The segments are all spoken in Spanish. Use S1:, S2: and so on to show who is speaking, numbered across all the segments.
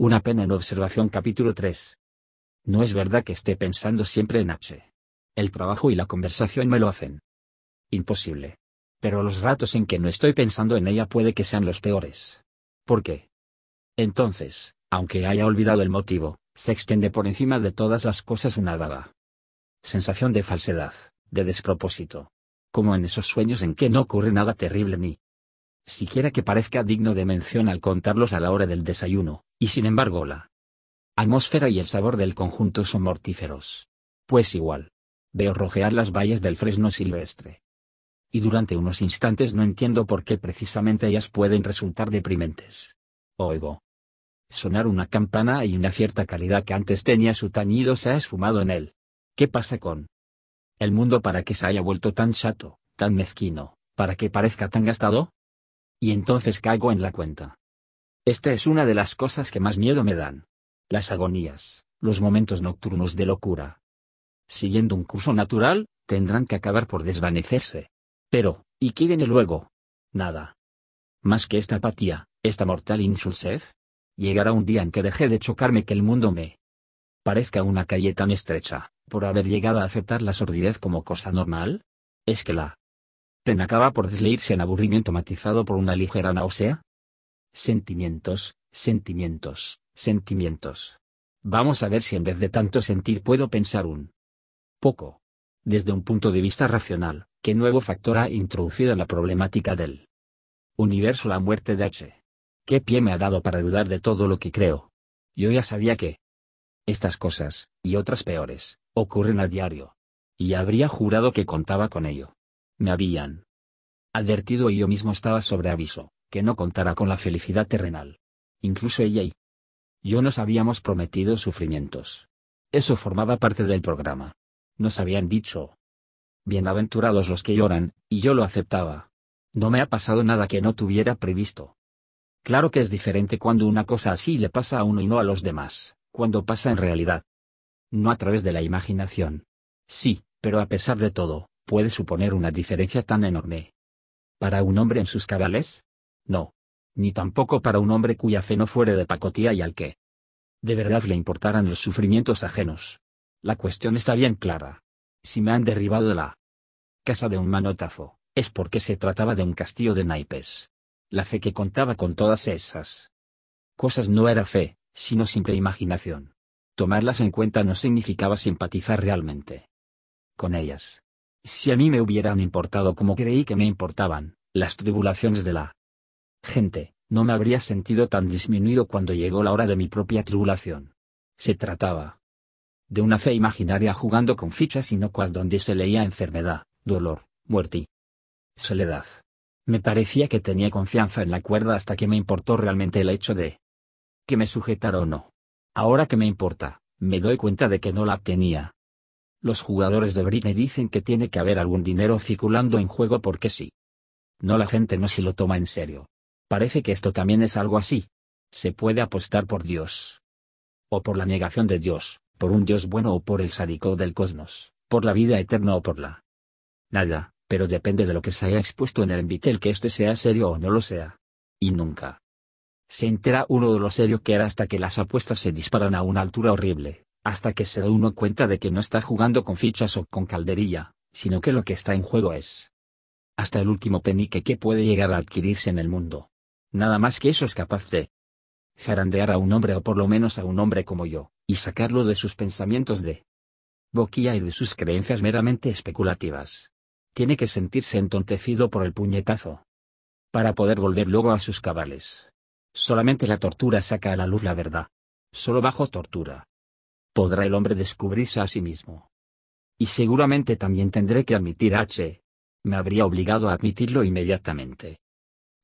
S1: Una pena en observación capítulo 3. No es verdad que esté pensando siempre en H. El trabajo y la conversación me lo hacen. Imposible. Pero los ratos en que no estoy pensando en ella puede que sean los peores. ¿Por qué? Entonces, aunque haya olvidado el motivo, se extiende por encima de todas las cosas una vaga sensación de falsedad, de despropósito. Como en esos sueños en que no ocurre nada terrible ni siquiera que parezca digno de mención al contarlos a la hora del desayuno, y sin embargo la atmósfera y el sabor del conjunto son mortíferos. Pues igual. Veo rojear las valles del fresno silvestre. Y durante unos instantes no entiendo por qué precisamente ellas pueden resultar deprimentes. Oigo. Sonar una campana y una cierta calidad que antes tenía su tañido se ha esfumado en él. ¿Qué pasa con el mundo para que se haya vuelto tan chato, tan mezquino, para que parezca tan gastado? Y entonces caigo en la cuenta. Esta es una de las cosas que más miedo me dan. Las agonías, los momentos nocturnos de locura. Siguiendo un curso natural, tendrán que acabar por desvanecerse. Pero, ¿y qué viene luego? Nada. Más que esta apatía, esta mortal insulsef. Llegará un día en que deje de chocarme que el mundo me parezca una calle tan estrecha, por haber llegado a aceptar la sordidez como cosa normal? ¿Es que la pena acaba por desleírse en aburrimiento matizado por una ligera náusea? Sentimientos, sentimientos, sentimientos. Vamos a ver si en vez de tanto sentir puedo pensar un poco. Desde un punto de vista racional, ¿qué nuevo factor ha introducido en la problemática del universo la muerte de H? ¿Qué pie me ha dado para dudar de todo lo que creo? Yo ya sabía que estas cosas, y otras peores, ocurren a diario. Y habría jurado que contaba con ello. Me habían advertido y yo mismo estaba sobre aviso, que no contara con la felicidad terrenal. Incluso ella y yo nos habíamos prometido sufrimientos. Eso formaba parte del programa. Nos habían dicho. Bienaventurados los que lloran, y yo lo aceptaba. No me ha pasado nada que no tuviera previsto. Claro que es diferente cuando una cosa así le pasa a uno y no a los demás, cuando pasa en realidad no a través de la imaginación. Sí, pero a pesar de todo, puede suponer una diferencia tan enorme. ¿Para un hombre en sus cabales? No. Ni tampoco para un hombre cuya fe no fuere de pacotía y al que de verdad le importaran los sufrimientos ajenos. La cuestión está bien clara. Si me han derribado de la casa de un manotazo, es porque se trataba de un castillo de naipes. La fe que contaba con todas esas cosas no era fe, sino simple imaginación. Tomarlas en cuenta no significaba simpatizar realmente con ellas. Si a mí me hubieran importado como creí que me importaban, las tribulaciones de la gente, no me habría sentido tan disminuido cuando llegó la hora de mi propia tribulación. Se trataba de una fe imaginaria jugando con fichas inocuas donde se leía enfermedad, dolor, muerte y soledad. Me parecía que tenía confianza en la cuerda hasta que me importó realmente el hecho de que me sujetara o no. Ahora que me importa, me doy cuenta de que no la tenía. Los jugadores de Brit me dicen que tiene que haber algún dinero circulando en juego porque sí. No la gente no se lo toma en serio. Parece que esto también es algo así. Se puede apostar por Dios. O por la negación de Dios, por un Dios bueno o por el sádico del cosmos, por la vida eterna o por la nada, pero depende de lo que se haya expuesto en el envitel que éste sea serio o no lo sea. Y nunca se entera uno de lo serio que era hasta que las apuestas se disparan a una altura horrible, hasta que se da uno cuenta de que no está jugando con fichas o con calderilla, sino que lo que está en juego es hasta el último penique que puede llegar a adquirirse en el mundo. Nada más que eso es capaz de zarandear a un hombre o por lo menos a un hombre como yo, y sacarlo de sus pensamientos de boquilla y de sus creencias meramente especulativas. Tiene que sentirse entontecido por el puñetazo. Para poder volver luego a sus cabales. Solamente la tortura saca a la luz la verdad. Solo bajo tortura. Podrá el hombre descubrirse a sí mismo. Y seguramente también tendré que admitir H. Me habría obligado a admitirlo inmediatamente.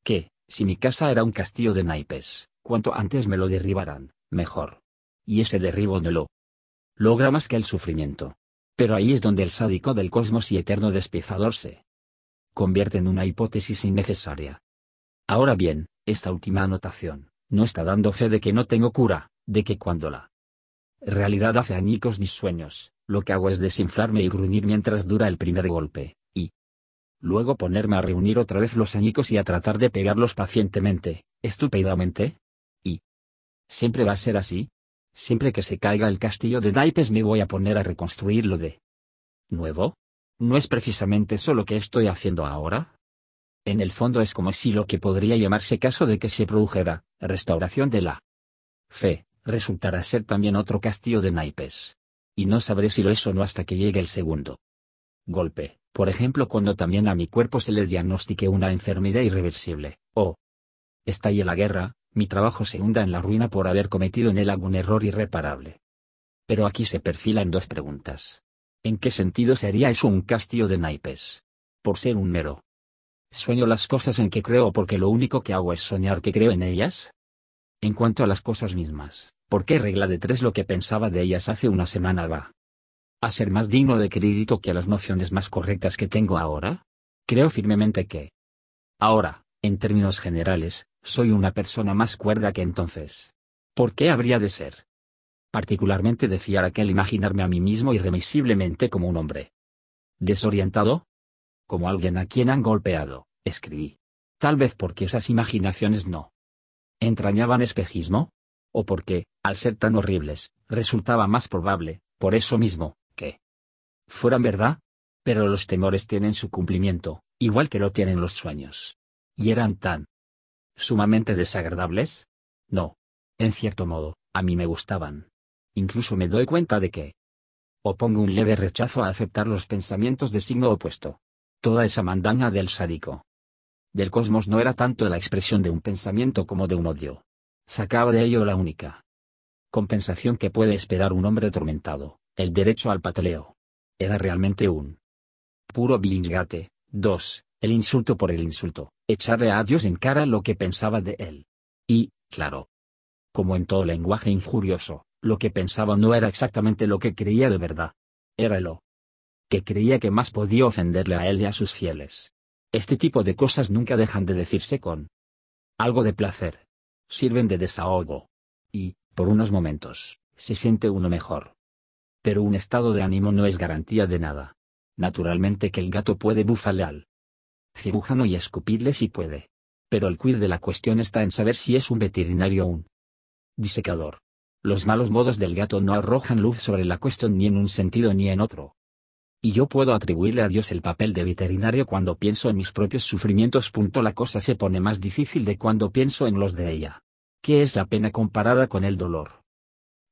S1: Que, si mi casa era un castillo de naipes, cuanto antes me lo derribaran, mejor. Y ese derribo no lo logra más que el sufrimiento. Pero ahí es donde el sádico del cosmos y eterno despiezador se convierte en una hipótesis innecesaria. Ahora bien, esta última anotación, no está dando fe de que no tengo cura, de que cuando la realidad hace añicos mis sueños, lo que hago es desinflarme y gruñir mientras dura el primer golpe, luego ponerme a reunir otra vez los añicos y a tratar de pegarlos pacientemente, estúpidamente, y ¿Siempre va a ser así? Siempre que se caiga el castillo de naipes me voy a poner a reconstruirlo de nuevo. ¿No es precisamente eso lo que estoy haciendo ahora? En el fondo es como si lo que podría llamarse caso de que se produjera, restauración de la fe, resultara ser también otro castillo de naipes. Y no sabré si lo es o no hasta que llegue el segundo golpe, por ejemplo cuando también a mi cuerpo se le diagnostique una enfermedad irreversible, o estalle la guerra, mi trabajo se hunda en la ruina por haber cometido en él algún error irreparable. Pero aquí se perfilan dos preguntas. ¿En qué sentido sería eso un castillo de naipes? Por ser un mero. ¿Sueño las cosas en que creo porque lo único que hago es soñar que creo en ellas? En cuanto a las cosas mismas, ¿por qué regla de tres lo que pensaba de ellas hace una semana va? ¿A ser más digno de crédito que a las nociones más correctas que tengo ahora? Creo firmemente que. Ahora, en términos generales, soy una persona más cuerda que entonces. ¿Por qué habría de ser? particularmente de fiar aquel imaginarme a mí mismo irremisiblemente como un hombre. ¿Desorientado? Como alguien a quien han golpeado, escribí. Tal vez porque esas imaginaciones no entrañaban espejismo, o porque, al ser tan horribles, resultaba más probable, por eso mismo, fueran verdad. Pero los temores tienen su cumplimiento, igual que lo tienen los sueños. ¿Y eran tan sumamente desagradables? No. En cierto modo, a mí me gustaban incluso me doy cuenta de que opongo un leve rechazo a aceptar los pensamientos de signo opuesto. Toda esa mandanga del sádico del cosmos no era tanto la expresión de un pensamiento como de un odio. Sacaba de ello la única compensación que puede esperar un hombre atormentado, el derecho al pataleo. Era realmente un puro bilingate. 2. El insulto por el insulto, echarle a Dios en cara lo que pensaba de él. Y, claro, como en todo lenguaje injurioso, lo que pensaba no era exactamente lo que creía de verdad. Era lo que creía que más podía ofenderle a él y a sus fieles. Este tipo de cosas nunca dejan de decirse con algo de placer. Sirven de desahogo. Y, por unos momentos, se siente uno mejor. Pero un estado de ánimo no es garantía de nada. Naturalmente que el gato puede bufarle al cirujano y escupirle si puede. Pero el quid de la cuestión está en saber si es un veterinario o un disecador. Los malos modos del gato no arrojan luz sobre la cuestión ni en un sentido ni en otro. Y yo puedo atribuirle a Dios el papel de veterinario cuando pienso en mis propios sufrimientos. La cosa se pone más difícil de cuando pienso en los de ella. ¿Qué es la pena comparada con el dolor?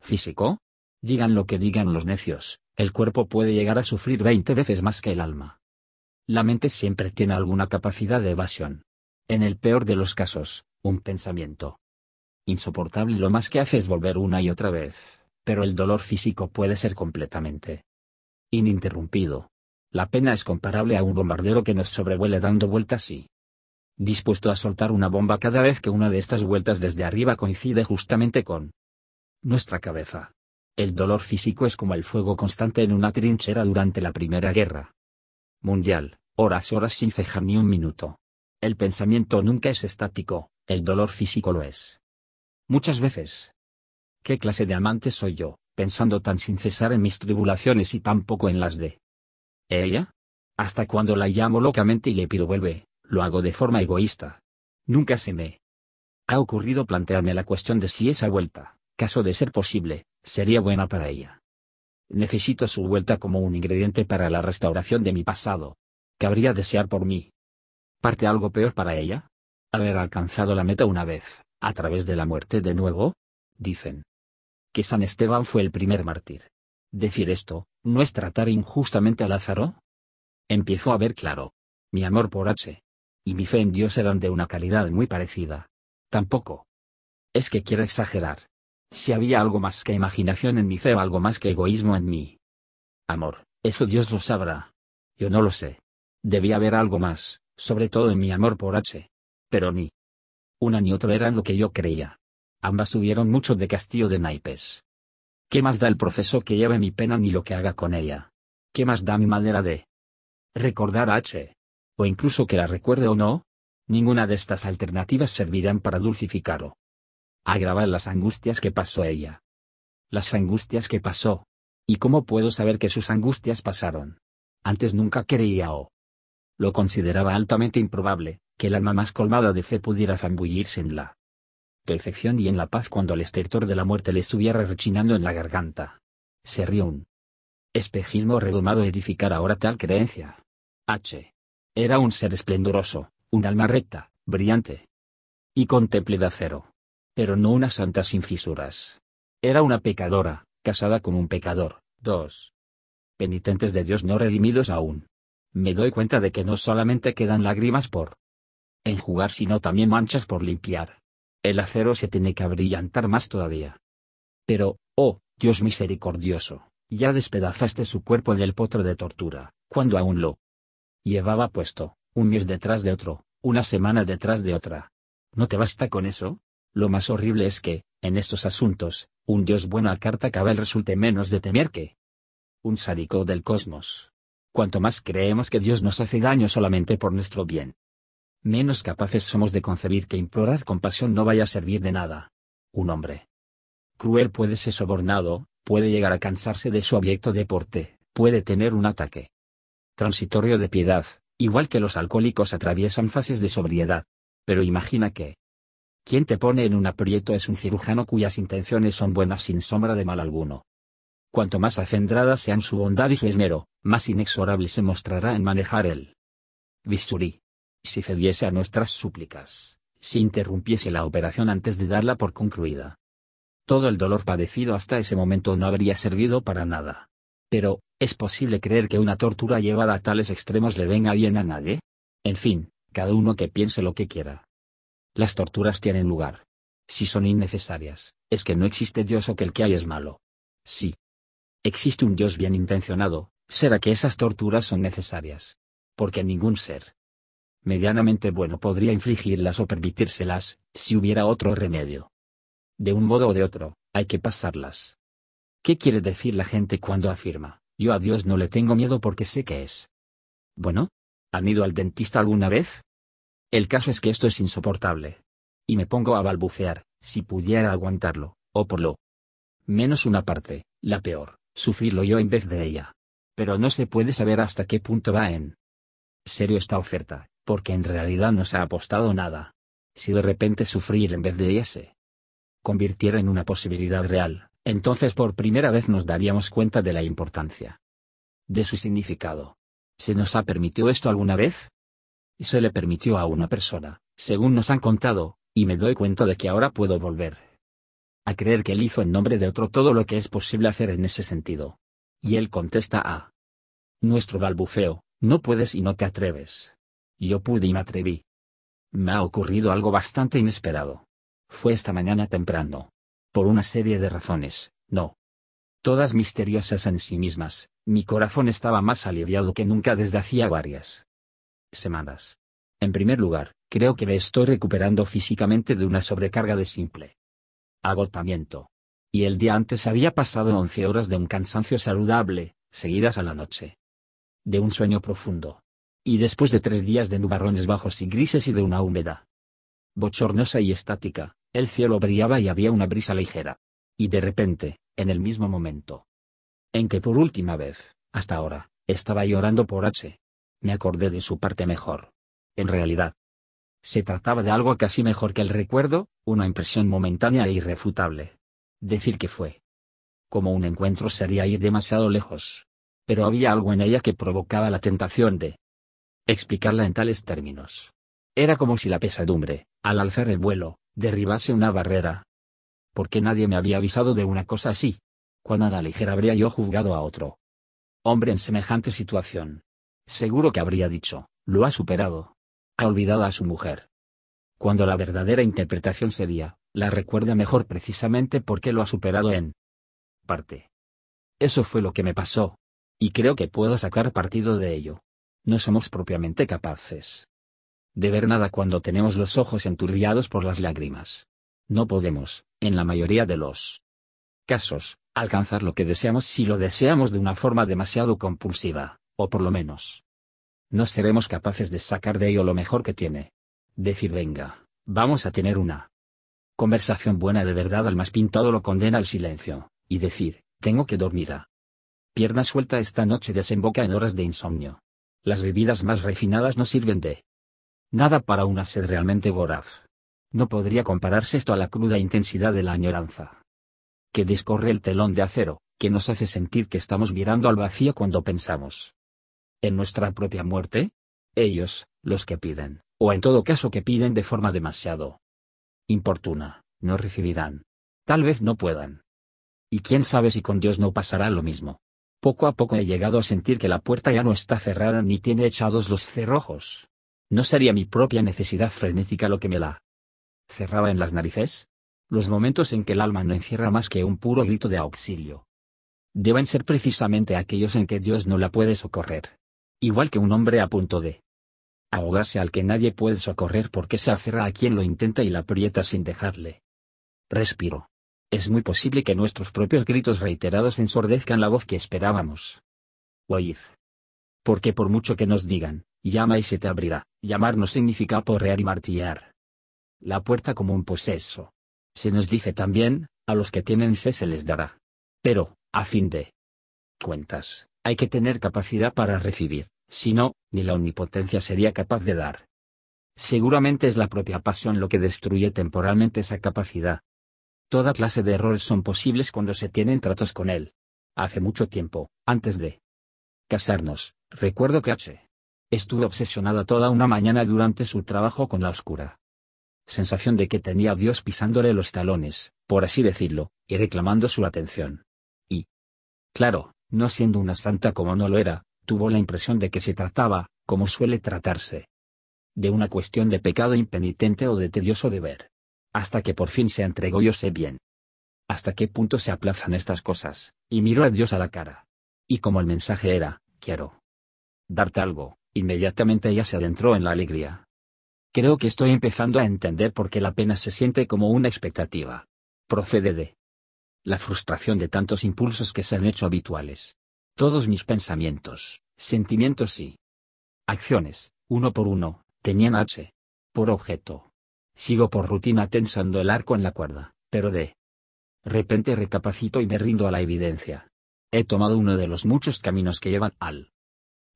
S1: ¿Físico? Digan lo que digan los necios, el cuerpo puede llegar a sufrir 20 veces más que el alma. La mente siempre tiene alguna capacidad de evasión. En el peor de los casos, un pensamiento insoportable lo más que hace es volver una y otra vez, pero el dolor físico puede ser completamente ininterrumpido. La pena es comparable a un bombardero que nos sobrevuele dando vueltas y dispuesto a soltar una bomba cada vez que una de estas vueltas desde arriba coincide justamente con nuestra cabeza. El dolor físico es como el fuego constante en una trinchera durante la Primera Guerra Mundial, horas horas sin cejar ni un minuto. El pensamiento nunca es estático, el dolor físico lo es. Muchas veces. ¿Qué clase de amante soy yo, pensando tan sin cesar en mis tribulaciones y tan poco en las de ella? Hasta cuando la llamo locamente y le pido vuelve, lo hago de forma egoísta. Nunca se me ha ocurrido plantearme la cuestión de si esa vuelta, caso de ser posible, sería buena para ella. Necesito su vuelta como un ingrediente para la restauración de mi pasado. ¿Cabría desear por mí? ¿Parte algo peor para ella? Haber alcanzado la meta una vez, a través de la muerte de nuevo? Dicen. Que San Esteban fue el primer mártir. Decir esto, ¿no es tratar injustamente a Lázaro? Empiezo a ver claro. Mi amor por H. Y mi fe en Dios eran de una calidad muy parecida. Tampoco. Es que quiero exagerar. Si había algo más que imaginación en mi fe o algo más que egoísmo en mí. Amor, eso Dios lo sabrá. Yo no lo sé. Debía haber algo más, sobre todo en mi amor por H. Pero ni una ni otra eran lo que yo creía. Ambas tuvieron mucho de castillo de naipes. ¿Qué más da el proceso que lleve mi pena ni lo que haga con ella? ¿Qué más da mi manera de recordar a H? O incluso que la recuerde o no? Ninguna de estas alternativas servirán para dulcificar o agravar las angustias que pasó ella. Las angustias que pasó. ¿Y cómo puedo saber que sus angustias pasaron? Antes nunca creía o lo consideraba altamente improbable, que el alma más colmada de fe pudiera zambullirse en la perfección y en la paz cuando el estertor de la muerte le estuviera rechinando en la garganta. Se rió un espejismo redomado edificar ahora tal creencia. H. Era un ser esplendoroso, un alma recta, brillante y contemple de acero. Pero no una santa sin fisuras. Era una pecadora, casada con un pecador. 2. Penitentes de Dios no redimidos aún. Me doy cuenta de que no solamente quedan lágrimas por enjugar sino también manchas por limpiar. El acero se tiene que abrillantar más todavía. Pero, oh, Dios misericordioso, ya despedazaste su cuerpo en el potro de tortura, cuando aún lo llevaba puesto, un mes detrás de otro, una semana detrás de otra. ¿No te basta con eso? Lo más horrible es que, en estos asuntos, un Dios bueno a carta cabal resulte menos de temer que un sádico del cosmos. Cuanto más creemos que Dios nos hace daño solamente por nuestro bien, menos capaces somos de concebir que implorar compasión no vaya a servir de nada. Un hombre cruel puede ser sobornado, puede llegar a cansarse de su abyecto deporte, puede tener un ataque transitorio de piedad, igual que los alcohólicos atraviesan fases de sobriedad. Pero imagina que quien te pone en un aprieto es un cirujano cuyas intenciones son buenas sin sombra de mal alguno. Cuanto más acendradas sean su bondad y su esmero, más inexorable se mostrará en manejar el bisturí si cediese a nuestras súplicas, si interrumpiese la operación antes de darla por concluida. Todo el dolor padecido hasta ese momento no habría servido para nada. Pero, ¿es posible creer que una tortura llevada a tales extremos le venga bien a nadie? En fin, cada uno que piense lo que quiera. Las torturas tienen lugar. Si son innecesarias, es que no existe Dios o que el que hay es malo. Sí. Existe un Dios bien intencionado, será que esas torturas son necesarias. Porque ningún ser, medianamente bueno podría infligirlas o permitírselas, si hubiera otro remedio. De un modo o de otro, hay que pasarlas. ¿Qué quiere decir la gente cuando afirma, yo a Dios no le tengo miedo porque sé que es? Bueno, ¿han ido al dentista alguna vez? El caso es que esto es insoportable. Y me pongo a balbucear, si pudiera aguantarlo, o por lo menos una parte, la peor, sufrirlo yo en vez de ella. Pero no se puede saber hasta qué punto va en serio esta oferta, porque en realidad no se ha apostado nada. Si de repente sufrir en vez de ese convirtiera en una posibilidad real, entonces por primera vez nos daríamos cuenta de la importancia de su significado. ¿Se nos ha permitido esto alguna vez? Y se le permitió a una persona, según nos han contado, y me doy cuenta de que ahora puedo volver a creer que él hizo en nombre de otro todo lo que es posible hacer en ese sentido. Y él contesta a nuestro balbuceo, no puedes y no te atreves. Yo pude y me atreví. Me ha ocurrido algo bastante inesperado. Fue esta mañana temprano. Por una serie de razones, no. Todas misteriosas en sí mismas, mi corazón estaba más aliviado que nunca desde hacía varias semanas. En primer lugar, creo que me estoy recuperando físicamente de una sobrecarga de simple agotamiento. Y el día antes había pasado 11 horas de un cansancio saludable, seguidas a la noche. De un sueño profundo, y después de tres días de nubarrones bajos y grises y de una húmeda bochornosa y estática, el cielo brillaba y había una brisa ligera. Y de repente, en el mismo momento en que por última vez, hasta ahora, estaba llorando por H, me acordé de su parte mejor. En realidad, se trataba de algo casi mejor que el recuerdo, una impresión momentánea e irrefutable. Decir que fue como un encuentro sería ir demasiado lejos. Pero había algo en ella que provocaba la tentación de explicarla en tales términos. Era como si la pesadumbre, al alzar el vuelo, derribase una barrera. ¿Por qué nadie me había avisado de una cosa así? Cuán a la ligera habría yo juzgado a otro hombre en semejante situación. Seguro que habría dicho, lo ha superado. Ha olvidado a su mujer. Cuando la verdadera interpretación sería, la recuerda mejor precisamente porque lo ha superado en parte. Eso fue lo que me pasó. Y creo que puedo sacar partido de ello no somos propiamente capaces de ver nada cuando tenemos los ojos enturbiados por las lágrimas. No podemos, en la mayoría de los casos, alcanzar lo que deseamos si lo deseamos de una forma demasiado compulsiva, o por lo menos. No seremos capaces de sacar de ello lo mejor que tiene. Decir venga, vamos a tener una conversación buena de verdad al más pintado lo condena al silencio, y decir, tengo que dormir a pierna suelta esta noche desemboca en horas de insomnio. Las bebidas más refinadas no sirven de nada para una sed realmente voraz. No podría compararse esto a la cruda intensidad de la añoranza. Que discorre el telón de acero, que nos hace sentir que estamos mirando al vacío cuando pensamos. En nuestra propia muerte, ellos, los que piden, o en todo caso que piden de forma demasiado importuna, no recibirán. Tal vez no puedan. Y quién sabe si con Dios no pasará lo mismo. Poco a poco he llegado a sentir que la puerta ya no está cerrada ni tiene echados los cerrojos. No sería mi propia necesidad frenética lo que me la cerraba en las narices? Los momentos en que el alma no encierra más que un puro grito de auxilio. Deben ser precisamente aquellos en que Dios no la puede socorrer. Igual que un hombre a punto de ahogarse al que nadie puede socorrer porque se aferra a quien lo intenta y la aprieta sin dejarle. Respiro. Es muy posible que nuestros propios gritos reiterados ensordezcan la voz que esperábamos. Oír. Porque por mucho que nos digan, llama y se te abrirá, llamar no significa porrear y martillar la puerta como un poseso. Se nos dice también, a los que tienen sed se les dará. Pero, a fin de cuentas, hay que tener capacidad para recibir, si no, ni la omnipotencia sería capaz de dar. Seguramente es la propia pasión lo que destruye temporalmente esa capacidad. Toda clase de errores son posibles cuando se tienen tratos con él. Hace mucho tiempo, antes de casarnos, recuerdo que H. Estuve obsesionada toda una mañana durante su trabajo con la oscura sensación de que tenía a Dios pisándole los talones, por así decirlo, y reclamando su atención. Y, claro, no siendo una santa como no lo era, tuvo la impresión de que se trataba, como suele tratarse, de una cuestión de pecado impenitente o de tedioso deber. Hasta que por fin se entregó yo sé bien. Hasta qué punto se aplazan estas cosas, y miró a Dios a la cara. Y como el mensaje era, quiero darte algo, inmediatamente ella se adentró en la alegría, Creo que estoy empezando a entender por qué la pena se siente como una expectativa. Procede de la frustración de tantos impulsos que se han hecho habituales. Todos mis pensamientos, sentimientos y acciones, uno por uno, tenían H por objeto. Sigo por rutina tensando el arco en la cuerda, pero de repente recapacito y me rindo a la evidencia. He tomado uno de los muchos caminos que llevan al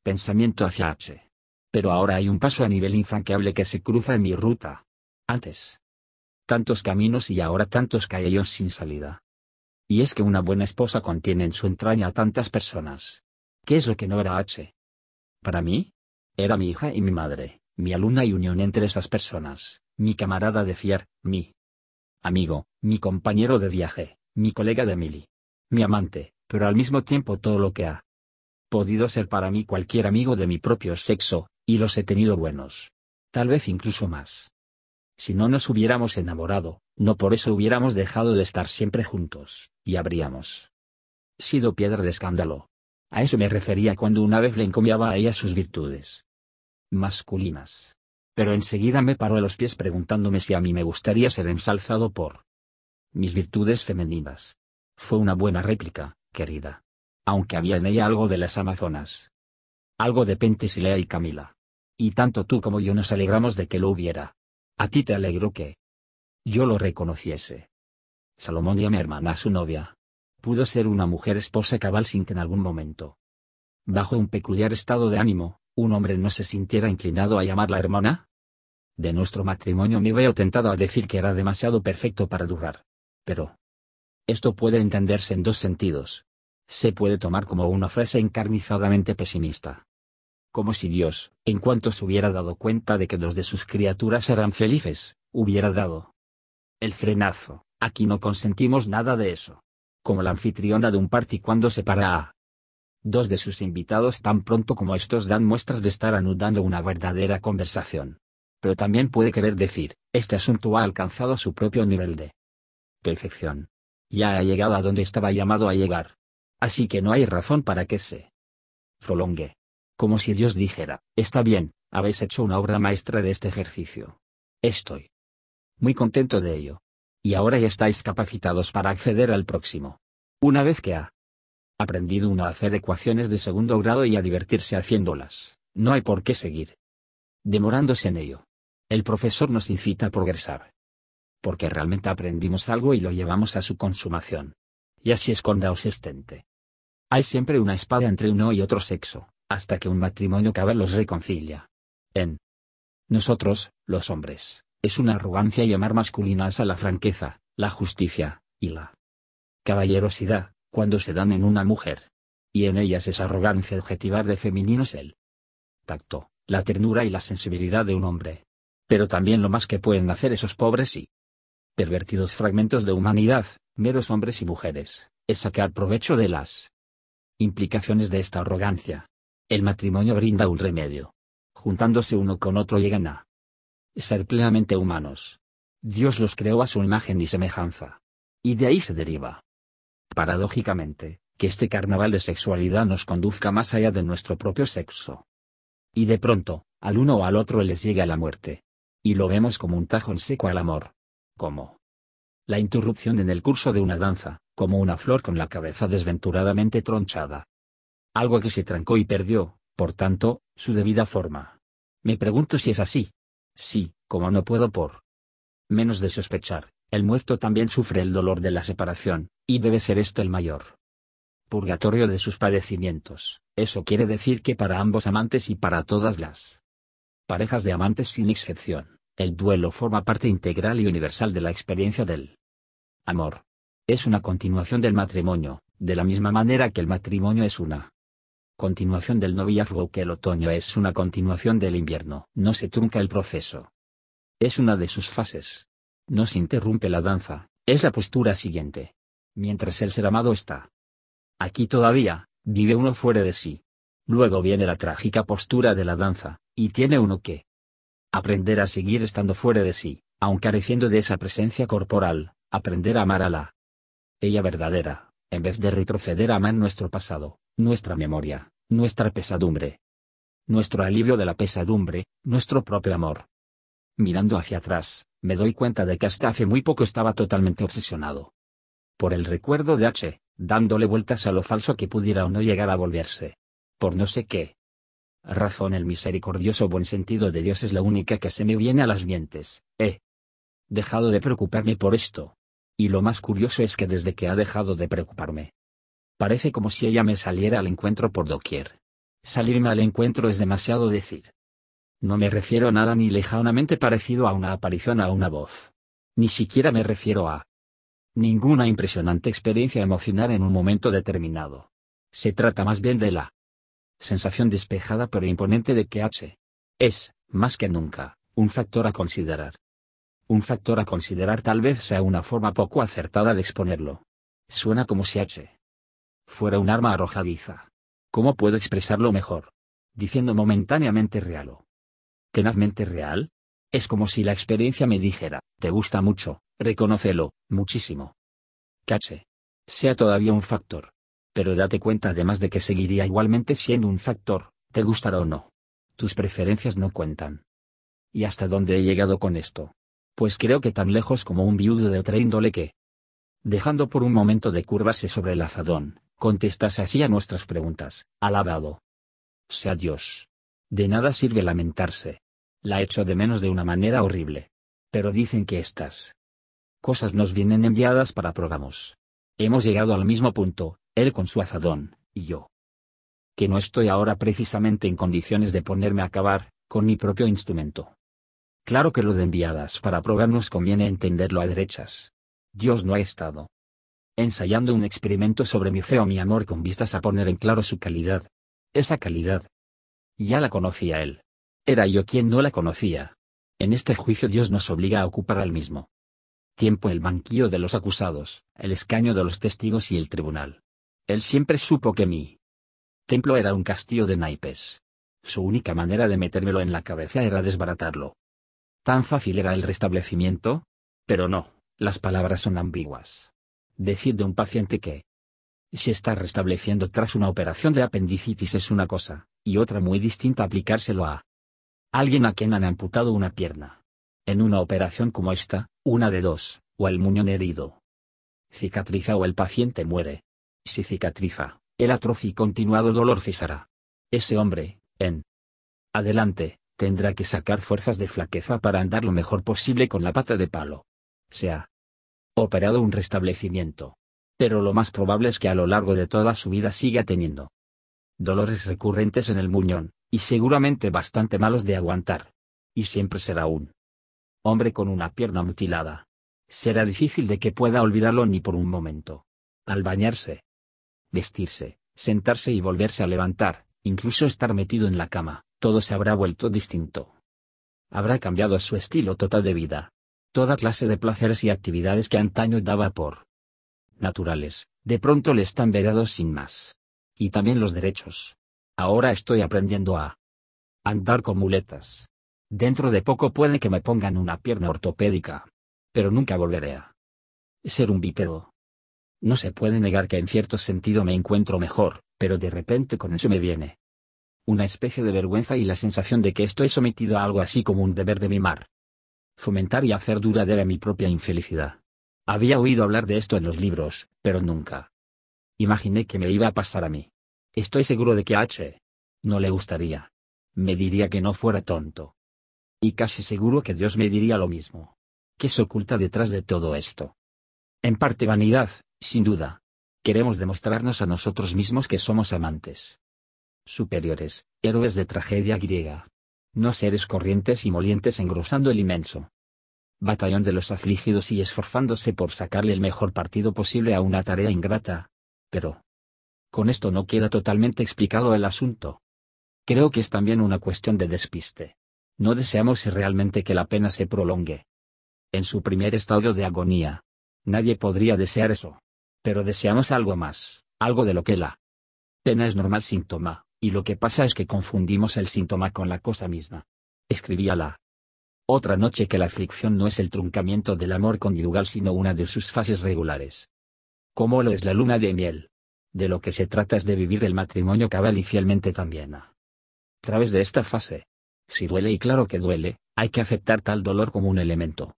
S1: pensamiento hacia H. Pero ahora hay un paso a nivel infranqueable que se cruza en mi ruta. Antes. Tantos caminos y ahora tantos callejones sin salida. Y es que una buena esposa contiene en su entraña a tantas personas. ¿Qué es lo que no era H? Para mí, era mi hija y mi madre, mi alumna y unión entre esas personas, mi camarada de fiar, mi amigo, mi compañero de viaje, mi colega de mili, mi amante, pero al mismo tiempo todo lo que ha podido ser para mí cualquier amigo de mi propio sexo, y los he tenido buenos. Tal vez incluso más. Si no nos hubiéramos enamorado, no por eso hubiéramos dejado de estar siempre juntos, y habríamos sido piedra de escándalo. A eso me refería cuando una vez le encomiaba a ella sus virtudes masculinas. Pero enseguida me paró a los pies preguntándome si a mí me gustaría ser ensalzado por mis virtudes femeninas. Fue una buena réplica, querida. Aunque había en ella algo de las amazonas. Algo de Pentesilea y Camila. Y tanto tú como yo nos alegramos de que lo hubiera. A ti te alegro que yo lo reconociese. Salomón y a mi hermana su novia. Pudo ser una mujer esposa cabal sin que en algún momento, bajo un peculiar estado de ánimo, un hombre no se sintiera inclinado a llamarla hermana. De nuestro matrimonio me veo tentado a decir que era demasiado perfecto para durar. Pero esto puede entenderse en dos sentidos. Se puede tomar como una frase encarnizadamente pesimista como si Dios, en cuanto se hubiera dado cuenta de que dos de sus criaturas eran felices, hubiera dado el frenazo. Aquí no consentimos nada de eso. Como la anfitriona de un party cuando separa a dos de sus invitados tan pronto como estos dan muestras de estar anudando una verdadera conversación. Pero también puede querer decir, este asunto ha alcanzado su propio nivel de perfección. Ya ha llegado a donde estaba llamado a llegar. Así que no hay razón para que se prolongue como si Dios dijera, está bien, habéis hecho una obra maestra de este ejercicio. Estoy muy contento de ello. Y ahora ya estáis capacitados para acceder al próximo. Una vez que ha aprendido uno a hacer ecuaciones de segundo grado y a divertirse haciéndolas, no hay por qué seguir demorándose en ello. El profesor nos incita a progresar. Porque realmente aprendimos algo y lo llevamos a su consumación. Y así es con estente. Hay siempre una espada entre uno y otro sexo, hasta que un matrimonio cabal los reconcilia. En nosotros, los hombres, Es una arrogancia llamar masculinas a la franqueza, la justicia, y la caballerosidad, cuando se dan en una mujer. Y en ellas es arrogancia objetivar de femeninos el tacto, la ternura y la sensibilidad de un hombre. Pero también lo más que pueden hacer esos pobres y pervertidos fragmentos de humanidad, meros hombres y mujeres, es sacar provecho de las implicaciones de esta arrogancia. El matrimonio brinda un remedio. Juntándose uno con otro llegan a ser plenamente humanos. Dios los creó a su imagen y semejanza. Y de ahí se deriva. Paradójicamente, que este carnaval de sexualidad nos conduzca más allá de nuestro propio sexo. Y de pronto, al uno o al otro les llega la muerte. Y lo vemos como un tajo en seco al amor. Como la interrupción en el curso de una danza, como una flor con la cabeza desventuradamente tronchada. Algo que se trancó y perdió, por tanto, su debida forma. Me pregunto si es así. Sí, como no puedo por menos de sospechar, el muerto también sufre el dolor de la separación, y debe ser esto el mayor purgatorio de sus padecimientos. Eso quiere decir que para ambos amantes y para todas las parejas de amantes sin excepción, el duelo forma parte integral y universal de la experiencia del amor. Es una continuación del matrimonio, de la misma manera que el matrimonio es una continuación del noviazgo que el otoño es una continuación del invierno. No se trunca el proceso. Es una de sus fases. No se interrumpe la danza, es la postura siguiente. Mientras el ser amado está aquí todavía, vive uno fuera de sí. Luego viene la trágica postura de la danza, y tiene uno que aprender a seguir estando fuera de sí, aun careciendo de esa presencia corporal, aprender a amar a la ella verdadera, en vez de retroceder a amar nuestro pasado, nuestra memoria, nuestra pesadumbre. Nuestro alivio de la pesadumbre, nuestro propio amor. Mirando hacia atrás, me doy cuenta de que hasta hace muy poco estaba totalmente obsesionado. Por el recuerdo de H, dándole vueltas a lo falso que pudiera o no llegar a volverse. Por no sé qué. Razón el misericordioso buen sentido de Dios es la única que se me viene a las mientes. He dejado de preocuparme por esto. Y lo más curioso es que desde que ha dejado de preocuparme. Parece como si ella me saliera al encuentro por doquier. Salirme al encuentro es demasiado decir. No me refiero a nada ni lejanamente parecido a una aparición a una voz. Ni siquiera me refiero a ninguna impresionante experiencia emocional en un momento determinado. Se trata más bien de la sensación despejada pero imponente de que H es, más que nunca, un factor a considerar. Un factor a considerar tal vez sea una forma poco acertada de exponerlo. Suena como si H fuera un arma arrojadiza. ¿Cómo puedo expresarlo mejor? Diciendo momentáneamente real o tenazmente real. Es como si la experiencia me dijera, te gusta mucho, reconócelo, muchísimo. Cache. Sea todavía un factor. Pero date cuenta además de que seguiría igualmente siendo un factor, te gustará o no. Tus preferencias no cuentan. ¿Y hasta dónde he llegado con esto? Pues creo que tan lejos como un viudo de otra índole que, dejando por un momento de curvarse sobre el azadón, contestas así a nuestras preguntas, alabado. Sea Dios. De nada sirve lamentarse. La echo de menos de una manera horrible. Pero dicen que estas cosas nos vienen enviadas para probamos. Hemos llegado al mismo punto, él con su azadón, y yo. Que no estoy ahora precisamente en condiciones de ponerme a acabar, con mi propio instrumento. Claro que lo de enviadas para probar nos conviene entenderlo a derechas. Dios no ha estado ensayando un experimento sobre mi fe o mi amor con vistas a poner en claro su calidad. Esa calidad. Ya la conocía él. Era yo quien no la conocía. En este juicio Dios nos obliga a ocupar al mismo tiempo el banquillo de los acusados, el escaño de los testigos y el tribunal. Él siempre supo que mi templo era un castillo de naipes. Su única manera de metérmelo en la cabeza era desbaratarlo. ¿Tan fácil era el restablecimiento? Pero no, las palabras son ambiguas. Decir de un paciente que se está restableciendo tras una operación de apendicitis es una cosa, y otra muy distinta aplicárselo a alguien a quien han amputado una pierna. En una operación como esta, una de dos, o el muñón herido cicatriza o el paciente muere. Si cicatriza, el atroz continuado dolor cesará. Ese hombre, en adelante, tendrá que sacar fuerzas de flaqueza para andar lo mejor posible con la pata de palo. Se ha operado un restablecimiento. Pero lo más probable es que a lo largo de toda su vida siga teniendo dolores recurrentes en el muñón, y seguramente bastante malos de aguantar. Y siempre será un hombre con una pierna mutilada. Será difícil de que pueda olvidarlo ni por un momento. Al bañarse, vestirse, sentarse y volverse a levantar, incluso estar metido en la cama, todo se habrá vuelto distinto. Habrá cambiado su estilo total de vida. Toda clase de placeres y actividades que antaño daba por naturales, de pronto le están vedados sin más. Y también los derechos. Ahora estoy aprendiendo a andar con muletas. Dentro de poco puede que me pongan una pierna ortopédica. Pero nunca volveré a ser un bípedo. No se puede negar que en cierto sentido me encuentro mejor, pero de repente con eso me viene una especie de vergüenza y la sensación de que estoy sometido a algo así como un deber de mimar. Fomentar y hacer duradera mi propia infelicidad. Había oído hablar de esto en los libros, pero nunca. Imaginé que me iba a pasar a mí. Estoy seguro de que a H. no le gustaría. Me diría que no fuera tonto. Y casi seguro que Dios me diría lo mismo. ¿Qué se oculta detrás de todo esto? En parte vanidad, sin duda. Queremos demostrarnos a nosotros mismos que somos amantes superiores, héroes de tragedia griega. No seres corrientes y molientes engrosando el inmenso batallón de los afligidos y esforzándose por sacarle el mejor partido posible a una tarea ingrata. Pero, con esto no queda totalmente explicado el asunto. Creo que es también una cuestión de despiste. No deseamos realmente que la pena se prolongue. En su primer estado de agonía. Nadie podría desear eso. Pero deseamos algo más, algo de lo que la pena es normal síntoma, y lo que pasa es que confundimos el síntoma con la cosa misma. Escribía la otra noche que la aflicción no es el truncamiento del amor conyugal sino una de sus fases regulares. Como lo es la luna de miel. De lo que se trata es de vivir el matrimonio cabal y fielmente también a través de esta fase. Si duele y claro que duele, hay que aceptar tal dolor como un elemento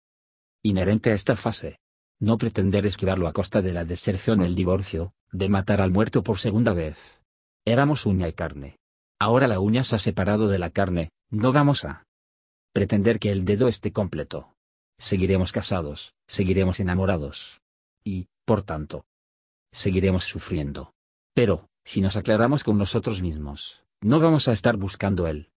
S1: inherente a esta fase. No pretender esquivarlo a costa de la deserción el divorcio, de matar al muerto por segunda vez. Éramos uña y carne. Ahora la uña se ha separado de la carne, no vamos a pretender que el dedo esté completo. Seguiremos casados, seguiremos enamorados. Y, por tanto, seguiremos sufriendo. Pero, si nos aclaramos con nosotros mismos, no vamos a estar buscando el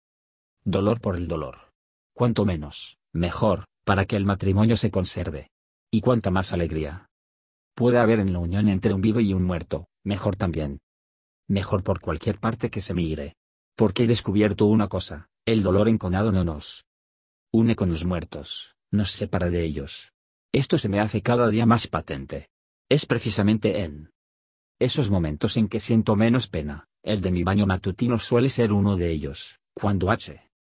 S1: dolor por el dolor. Cuanto menos, mejor, para que el matrimonio se conserve. Y cuanta más alegría puede haber en la unión entre un vivo y un muerto, mejor también mejor por cualquier parte que se mire. Porque he descubierto una cosa, el dolor enconado no nos une con los muertos, nos separa de ellos. Esto se me hace cada día más patente. Es precisamente en esos momentos en que siento menos pena, el de mi baño matutino suele ser uno de ellos, cuando H.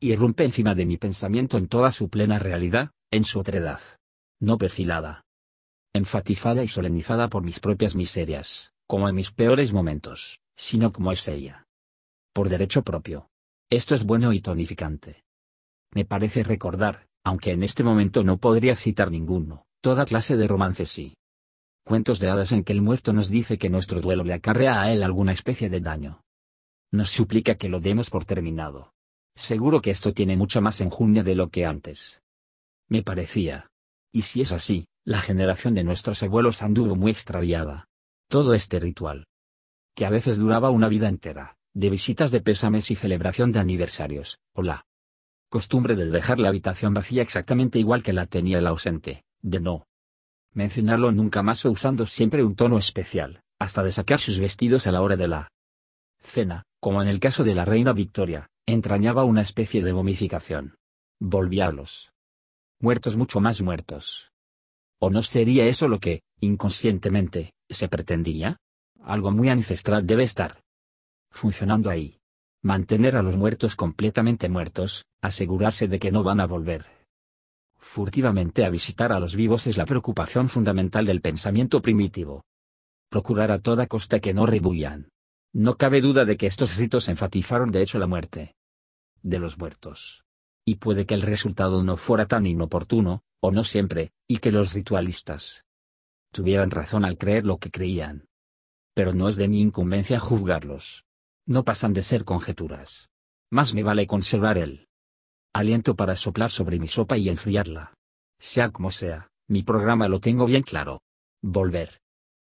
S1: irrumpe encima de mi pensamiento en toda su plena realidad, en su otredad. No perfilada. Enfatizada y solemnizada por mis propias miserias, como en mis peores momentos, sino como es ella. Por derecho propio. Esto es bueno y tonificante. Me parece recordar, aunque en este momento no podría citar ninguno, toda clase de romances y cuentos de hadas en que el muerto nos dice que nuestro duelo le acarrea a él alguna especie de daño. Nos suplica que lo demos por terminado. Seguro que esto tiene mucha más enjundia de lo que antes. Me parecía. Y si es así, la generación de nuestros abuelos anduvo muy extraviada. Todo este ritual, que a veces duraba una vida entera, de visitas de pésames y celebración de aniversarios, o la costumbre de dejar la habitación vacía exactamente igual que la tenía el ausente, de no mencionarlo nunca más o usando siempre un tono especial, hasta de sacar sus vestidos a la hora de la cena, como en el caso de la reina Victoria, entrañaba una especie de momificación. Volvía a los muertos mucho más muertos. ¿O no sería eso lo que, inconscientemente, se pretendía? Algo muy ancestral debe estar funcionando ahí. Mantener a los muertos completamente muertos, asegurarse de que no van a volver. Furtivamente a visitar a los vivos es la preocupación fundamental del pensamiento primitivo. Procurar a toda costa que no rebullan. No cabe duda de que estos ritos enfatizaron de hecho la muerte de los muertos. Y puede que el resultado no fuera tan inoportuno, o no siempre, y que los ritualistas tuvieran razón al creer lo que creían. Pero no es de mi incumbencia juzgarlos. No pasan de ser conjeturas. Más me vale conservar el aliento para soplar sobre mi sopa y enfriarla. Sea como sea, mi programa lo tengo bien claro. Volver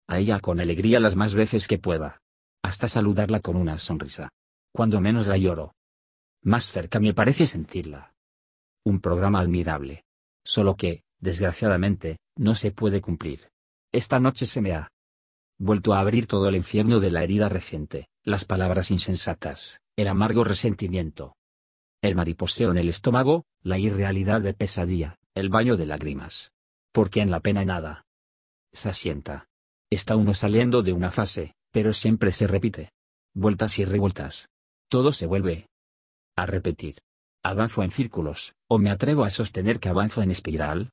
S1: a ella con alegría las más veces que pueda. Hasta saludarla con una sonrisa. Cuando menos la lloro. Más cerca me parece sentirla. Un programa admirable. Solo que, desgraciadamente, no se puede cumplir. Esta noche se me ha vuelto a abrir todo el infierno de la herida reciente, las palabras insensatas, el amargo resentimiento, el mariposeo en el estómago, la irrealidad de pesadilla, el baño de lágrimas. Porque en la pena nada se asienta. Está uno saliendo de una fase, pero siempre se repite. Vueltas y revueltas. Todo se vuelve a repetir. Avanzo en círculos, o me atrevo a sostener que avanzo en espiral.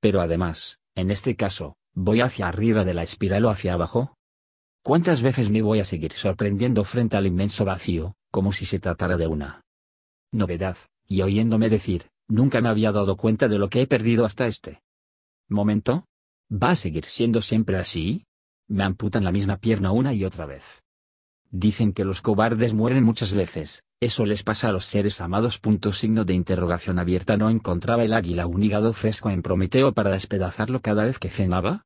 S1: Pero además, en este caso, ¿voy hacia arriba de la espiral o hacia abajo? ¿Cuántas veces me voy a seguir sorprendiendo frente al inmenso vacío, como si se tratara de una novedad, y oyéndome decir, nunca me había dado cuenta de lo que he perdido hasta este momento? ¿Va a seguir siendo siempre así? Me amputan la misma pierna una y otra vez. Dicen que los cobardes mueren muchas veces, eso les pasa a los seres amados. Punto signo de interrogación abierta. ¿No encontraba el águila un hígado fresco en Prometeo para despedazarlo cada vez que cenaba?